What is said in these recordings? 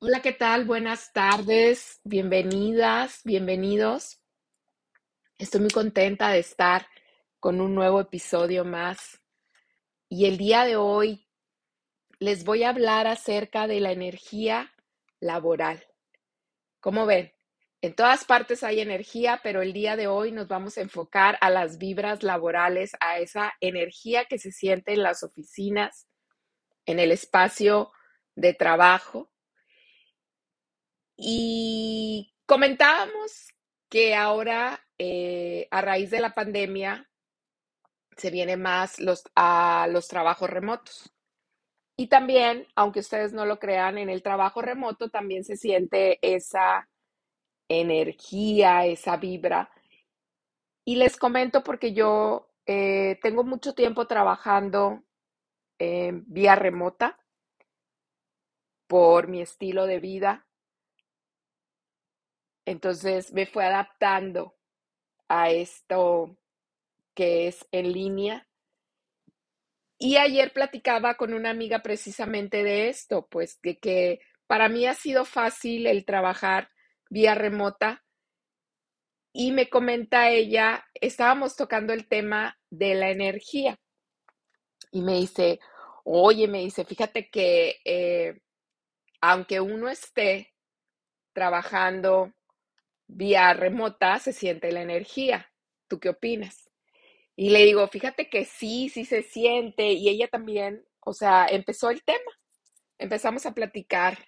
Hola, ¿qué tal? Buenas tardes, bienvenidas, bienvenidos. Estoy muy contenta de estar con un nuevo episodio más. Y el día de hoy les voy a hablar acerca de la energía laboral. ¿Cómo ven? En todas partes hay energía, pero el día de hoy nos vamos a enfocar a las vibras laborales, a esa energía que se siente en las oficinas, en el espacio de trabajo y comentábamos que ahora, eh, a raíz de la pandemia, se vienen más los, a los trabajos remotos. Y también, aunque ustedes no lo crean, en el trabajo remoto también se siente esa energía, esa vibra. Y les comento porque yo eh, tengo mucho tiempo trabajando en vía remota por mi estilo de vida entonces me fue adaptando a esto que es en línea. Y ayer platicaba con una amiga precisamente de esto, pues de que para mí ha sido fácil el trabajar vía remota. Y me comenta ella, estábamos tocando el tema de la energía. Y me dice, oye, me dice, fíjate que eh, aunque uno esté trabajando vía remota se siente la energía. ¿Tú qué opinas? Y le digo, fíjate que sí, sí se siente. Y ella también, o sea, empezó el tema. Empezamos a platicar.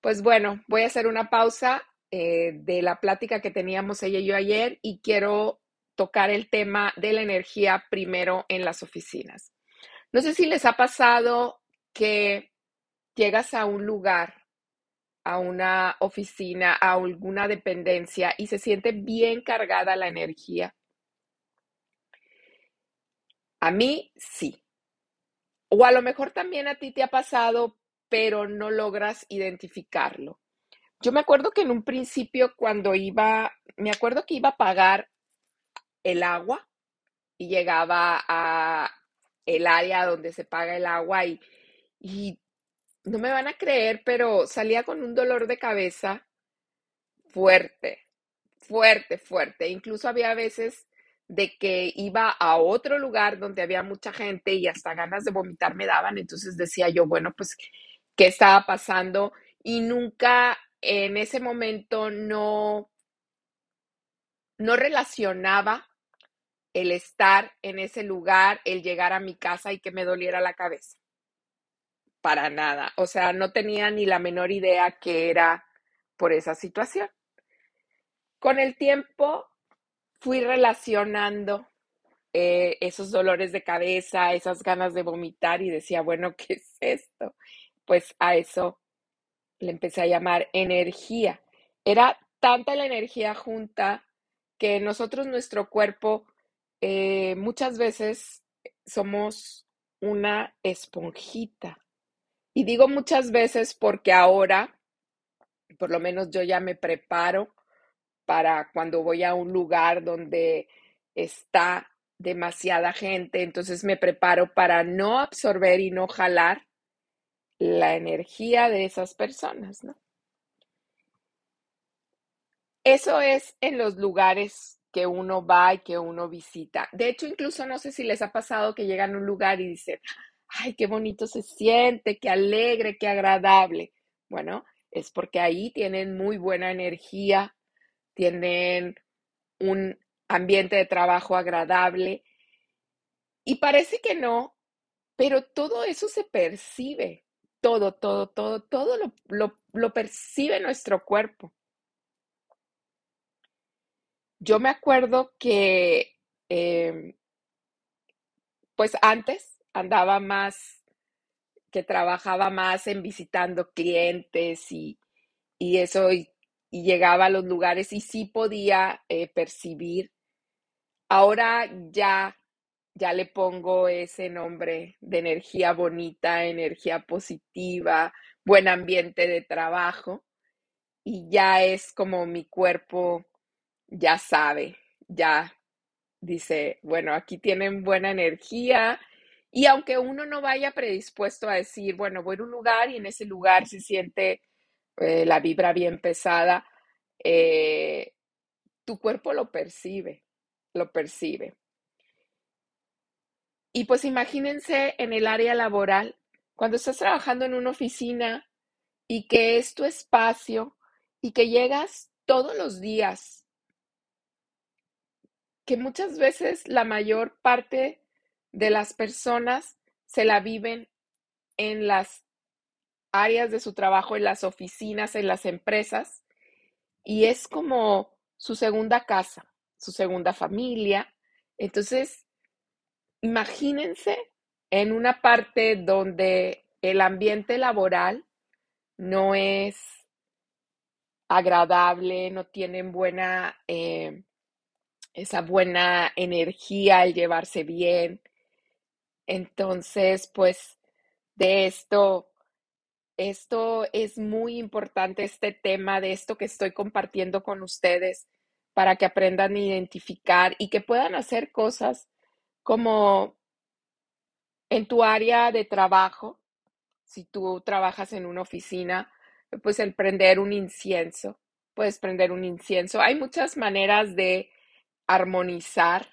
Pues bueno, voy a hacer una pausa eh, de la plática que teníamos ella y yo ayer y quiero tocar el tema de la energía primero en las oficinas. No sé si les ha pasado que llegas a un lugar a una oficina, a alguna dependencia y se siente bien cargada la energía? A mí sí. O a lo mejor también a ti te ha pasado, pero no logras identificarlo. Yo me acuerdo que en un principio cuando iba, me acuerdo que iba a pagar el agua y llegaba a el área donde se paga el agua y, y no me van a creer, pero salía con un dolor de cabeza fuerte, fuerte, fuerte. Incluso había veces de que iba a otro lugar donde había mucha gente y hasta ganas de vomitar me daban. Entonces decía yo, bueno, pues, ¿qué estaba pasando? Y nunca en ese momento no, no relacionaba el estar en ese lugar, el llegar a mi casa y que me doliera la cabeza para nada. O sea, no tenía ni la menor idea que era por esa situación. Con el tiempo fui relacionando eh, esos dolores de cabeza, esas ganas de vomitar y decía, bueno, ¿qué es esto? Pues a eso le empecé a llamar energía. Era tanta la energía junta que nosotros, nuestro cuerpo, eh, muchas veces somos una esponjita. Y digo muchas veces porque ahora, por lo menos yo ya me preparo para cuando voy a un lugar donde está demasiada gente, entonces me preparo para no absorber y no jalar la energía de esas personas, ¿no? Eso es en los lugares que uno va y que uno visita. De hecho, incluso no sé si les ha pasado que llegan a un lugar y dicen, ay, qué bonito se siente, qué alegre, qué agradable. Bueno, es porque ahí tienen muy buena energía, tienen un ambiente de trabajo agradable. Y parece que no, pero todo eso se percibe, todo, todo, todo, todo lo, percibe nuestro cuerpo. Yo me acuerdo que, em, pues antes, andaba más, que trabajaba más en visitando clientes y, eso, y, llegaba a los lugares y sí podía eh, percibir. Ahora ya, ya le pongo ese nombre de energía bonita, energía positiva, buen ambiente de trabajo y ya es como mi cuerpo ya sabe, ya dice, bueno, aquí tienen buena energía, Y aunque uno no vaya predispuesto a decir, bueno, voy a un lugar y en ese lugar se siente eh, la vibra bien pesada, eh, tu cuerpo lo percibe, lo percibe. Y pues imagínense en el área laboral, cuando estás trabajando en una oficina y que es tu espacio y que llegas todos los días, que muchas veces la mayor parte de las personas se la viven en las áreas de su trabajo, en las oficinas, en las empresas, y es como su segunda casa, su segunda familia. Entonces, imagínense en una parte donde el ambiente laboral no es agradable, no tienen buena, eh, esa buena energía al llevarse bien. Entonces, pues de esto, esto es muy importante, este tema de esto que estoy compartiendo con ustedes para que aprendan a identificar y que puedan hacer cosas como en tu área de trabajo, si tú trabajas en una oficina, pues el prender un incienso, puedes prender un incienso. Hay muchas maneras de armonizar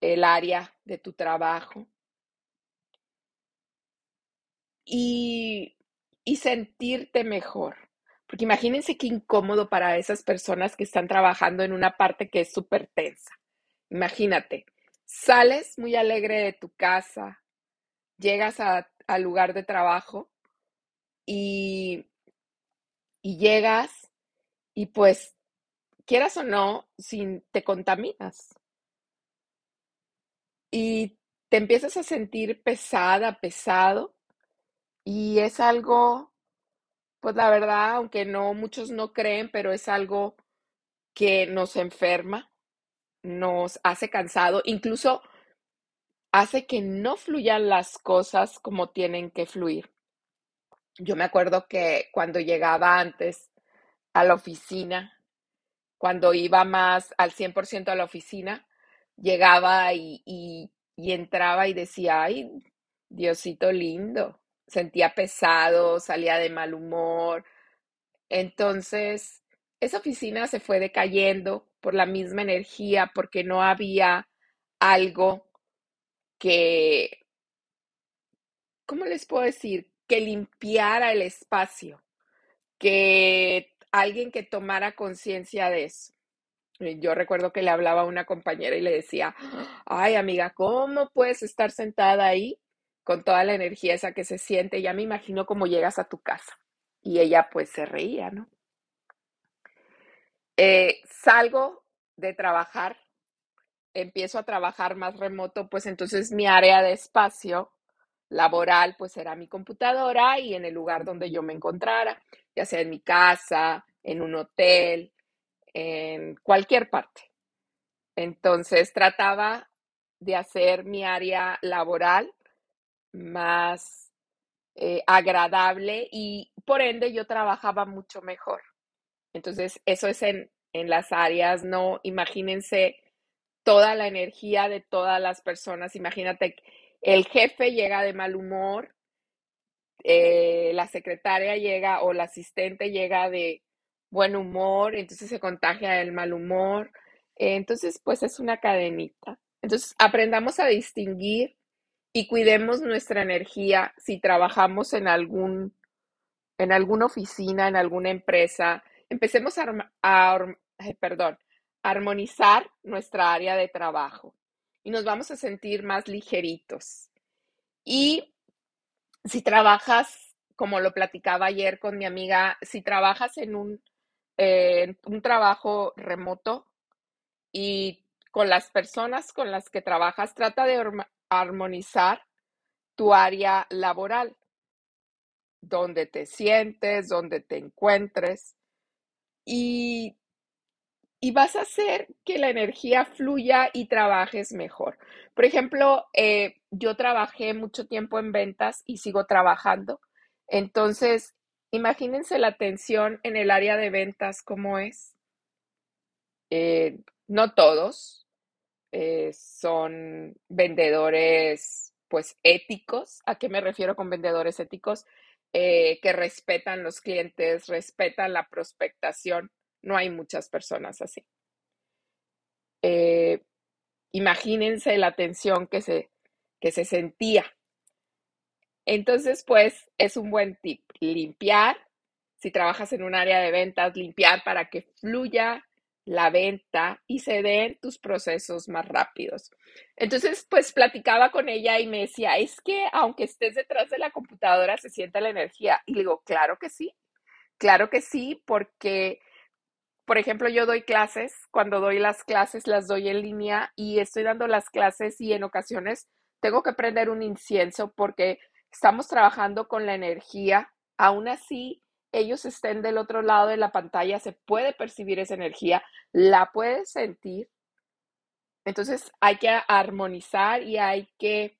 el área de tu trabajo y, y sentirte mejor. Porque imagínense qué incómodo para esas personas que están trabajando en una parte que es súper tensa. Imagínate, sales muy alegre de tu casa, llegas al lugar de trabajo y, y llegas y pues, quieras o no, sin, te contaminas. Y te empiezas a sentir pesada, pesado, y es algo, pues la verdad, aunque no muchos no creen, pero es algo que nos enferma, nos hace cansado, incluso hace que no fluyan las cosas como tienen que fluir. Yo me acuerdo que cuando llegaba antes a la oficina, cuando iba más al 100% a la oficina, llegaba y, y, y, entraba y decía, ay, Diosito lindo, sentía pesado, salía de mal humor. Entonces, esa oficina se fue decayendo por la misma energía, porque no había algo que, ¿cómo les puedo decir? Que limpiara el espacio, que alguien que tomara conciencia de eso. Yo recuerdo que le hablaba a una compañera y le decía, ay amiga, ¿cómo puedes estar sentada ahí con toda la energía esa que se siente? Ya me imagino cómo llegas a tu casa. Y ella pues se reía, ¿no? Eh, salgo de trabajar empiezo a trabajar más remoto, pues entonces mi área de espacio laboral pues era mi computadora y en el lugar donde yo me encontrara, ya sea en mi casa, en un hotel, en cualquier parte. Entonces trataba de hacer mi área laboral más eh, agradable y por ende yo trabajaba mucho mejor. Entonces eso es en, en las áreas, no imagínense toda la energía de todas las personas. Imagínate, el jefe llega de mal humor, eh, la secretaria llega o la asistente llega de buen humor, entonces se contagia el mal humor. entonces, pues es una cadenita. Entonces, aprendamos a distinguir y cuidemos nuestra energía si trabajamos en algún en alguna oficina, en alguna empresa. Empecemos a, a perdón, armonizar nuestra área de trabajo y nos vamos a sentir más ligeritos. Y si trabajas, como lo platicaba ayer con mi amiga, si trabajas en un, un trabajo remoto y con las personas con las que trabajas, trata de armonizar tu área laboral, donde te sientes, donde te encuentres. Y y vas a hacer que la energía fluya y trabajes mejor. Por ejemplo, eh, yo trabajé mucho tiempo en ventas y sigo trabajando. Entonces, imagínense la tensión en el área de ventas, ¿cómo es? Eh, no todos eh, son vendedores pues éticos. ¿A qué me refiero con vendedores éticos? Eh, que respetan los clientes, respetan la prospectación. No hay muchas personas así. Eh, imagínense la tensión que se, que se sentía. Entonces, pues es un buen tip, limpiar. Si trabajas en un área de ventas, limpiar para que fluya la venta y se den tus procesos más rápidos. Entonces, pues platicaba con ella y me decía, es que aunque estés detrás de la computadora, se siente la energía. Y le digo, claro que sí, claro que sí, porque, por ejemplo, yo doy clases, cuando doy las clases las doy en línea y estoy dando las clases y en ocasiones tengo que prender un incienso porque estamos trabajando con la energía. Aún así, ellos estén del otro lado de la pantalla, se puede percibir esa energía, la puedes sentir. Entonces hay que armonizar y hay que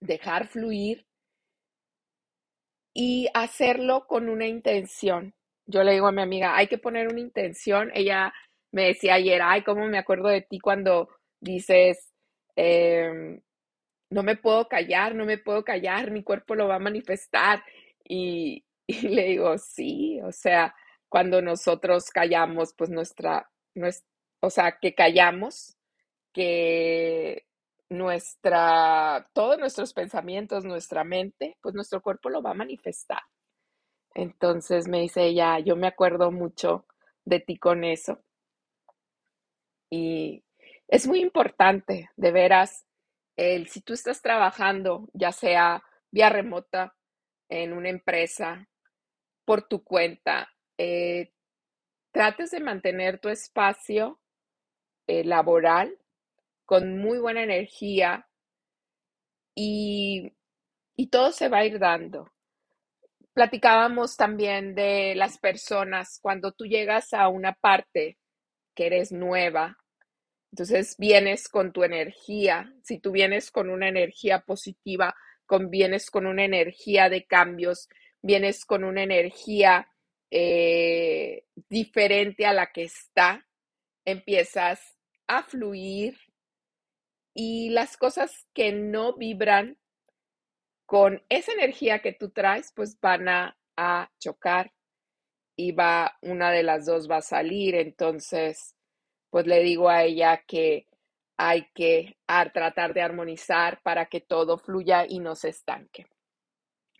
dejar fluir y hacerlo con una intención. Yo le digo a mi amiga, hay que poner una intención. Ella me decía ayer, ay, cómo me acuerdo de ti cuando dices, em, no me puedo callar, no me puedo callar, mi cuerpo lo va a manifestar. Y, y le digo, sí, o sea, cuando nosotros callamos, pues nuestra, nuestra o sea, que callamos, que nuestra, todos nuestros pensamientos, nuestra mente, pues nuestro cuerpo lo va a manifestar. Entonces me dice ella, yo me acuerdo mucho de ti con eso. Y es muy importante, de veras, el, si tú estás trabajando, ya sea vía remota, en una empresa, por tu cuenta, eh, trates de mantener tu espacio eh, laboral con muy buena energía y, y todo se va a ir dando. Platicábamos también de las personas cuando tú llegas a una parte que eres nueva, entonces vienes con tu energía. Si tú vienes con una energía positiva, con, vienes con una energía de cambios, vienes con una energía eh, diferente a la que está, empiezas a fluir y las cosas que no vibran con esa energía que tú traes, pues van a, a chocar y va, una de las dos va a salir. Entonces, pues le digo a ella que hay que tratar de armonizar para que todo fluya y no se estanque.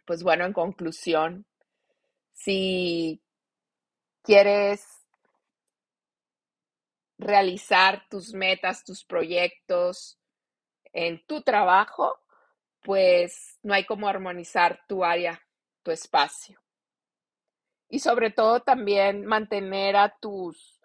Pues bueno, en conclusión, si quieres realizar tus metas, tus proyectos en tu trabajo, pues no hay como armonizar tu área, tu espacio. Y sobre todo también mantener a tus,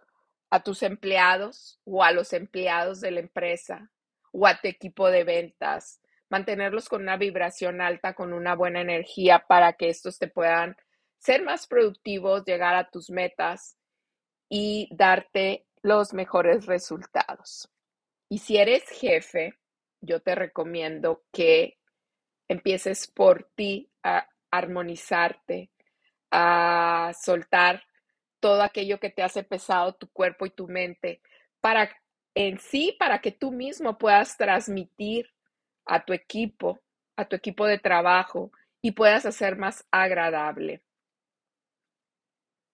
a tus empleados o a los empleados de la empresa o a tu equipo de ventas, mantenerlos con una vibración alta, con una buena energía para que estos te puedan ser más productivos, llegar a tus metas y darte los mejores resultados. Y si eres jefe, yo te recomiendo que empieces por ti a armonizarte, a soltar todo aquello que te hace pesado tu cuerpo y tu mente, para en sí, para que tú mismo puedas transmitir a tu equipo, a tu equipo de trabajo y puedas hacer más agradable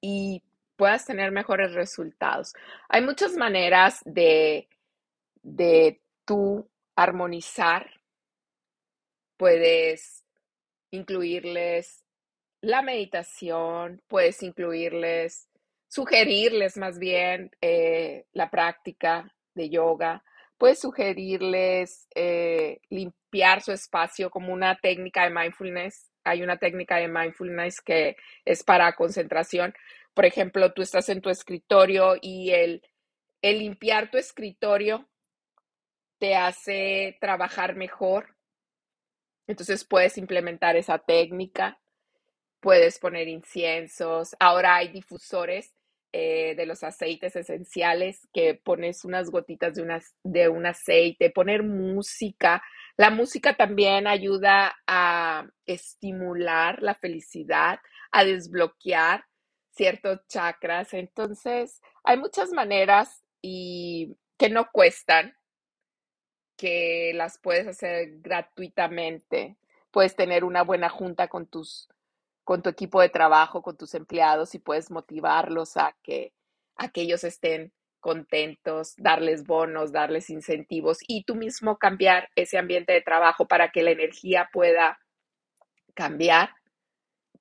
y puedas tener mejores resultados. Hay muchas maneras de, de tú armonizar. Puedes incluirles la meditación, puedes incluirles, sugerirles más bien eh, la práctica de yoga, puedes sugerirles eh, limpiar su espacio como una técnica de mindfulness hay una técnica de mindfulness que es para concentración. Por ejemplo, tú estás en tu escritorio y el, el limpiar tu escritorio te hace trabajar mejor. Entonces puedes implementar esa técnica, puedes poner inciensos. Ahora hay difusores eh, de los aceites esenciales que pones unas gotitas de, de un aceite, poner música. La música también ayuda a estimular la felicidad, a desbloquear ciertos chakras. Entonces, hay muchas maneras y que no cuestan que las puedes hacer gratuitamente. Puedes tener una buena junta con tus con tu equipo de trabajo, con tus empleados y puedes motivarlos a que, a que ellos estén contentos, darles bonos, darles incentivos y tú mismo cambiar ese ambiente de trabajo para que la energía pueda cambiar,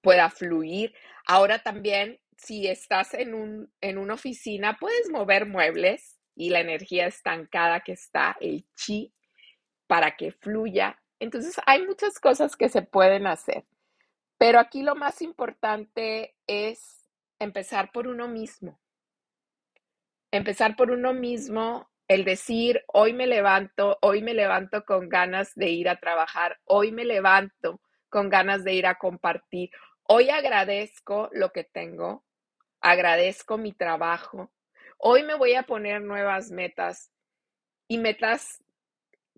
pueda fluir. Ahora también, si estás en, un, en una oficina, puedes mover muebles y la energía estancada que está, el chi, para que fluya. Entonces, hay muchas cosas que se pueden hacer. Pero aquí lo más importante es empezar por uno mismo. Empezar por uno mismo, el decir, hoy me levanto, hoy me levanto con ganas de ir a trabajar, hoy me levanto con ganas de ir a compartir, hoy agradezco lo que tengo, agradezco mi trabajo, hoy me voy a poner nuevas metas y metas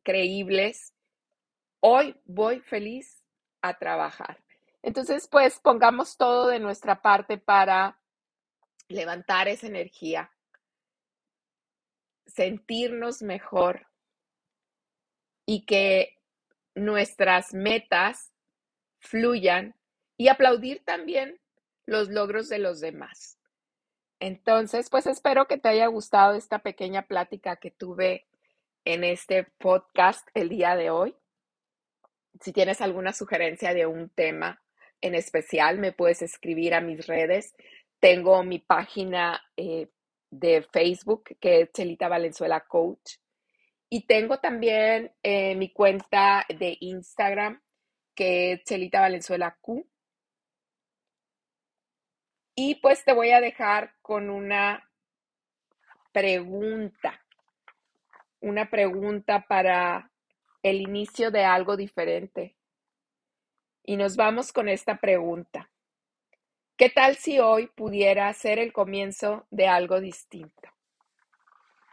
creíbles, hoy voy feliz a trabajar. Entonces, pues pongamos todo de nuestra parte para levantar esa energía, sentirnos mejor y que nuestras metas fluyan y aplaudir también los logros de los demás. Entonces, pues espero que te haya gustado esta pequeña plática que tuve en este podcast el día de hoy. Si tienes alguna sugerencia de un tema en especial, me puedes escribir a mis redes. Tengo mi página eh, de Facebook, que es Chelita Valenzuela Coach. Y tengo también eh, mi cuenta de Instagram, que es Chelita Valenzuela Q. Y pues te voy a dejar con una pregunta, una pregunta para el inicio de algo diferente. Y nos vamos con esta pregunta. ¿Qué tal si hoy pudiera ser el comienzo de algo distinto?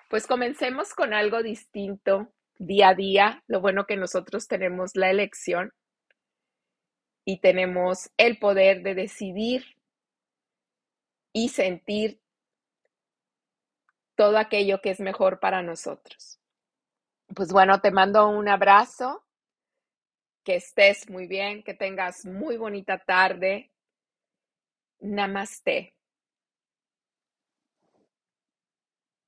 Pues comencemos con algo distinto día a día. Lo bueno que nosotros tenemos la elección y tenemos el poder de decidir y sentir todo aquello que es mejor para nosotros. Pues bueno, te mando un abrazo que estés muy bien, que tengas muy bonita tarde. Namaste.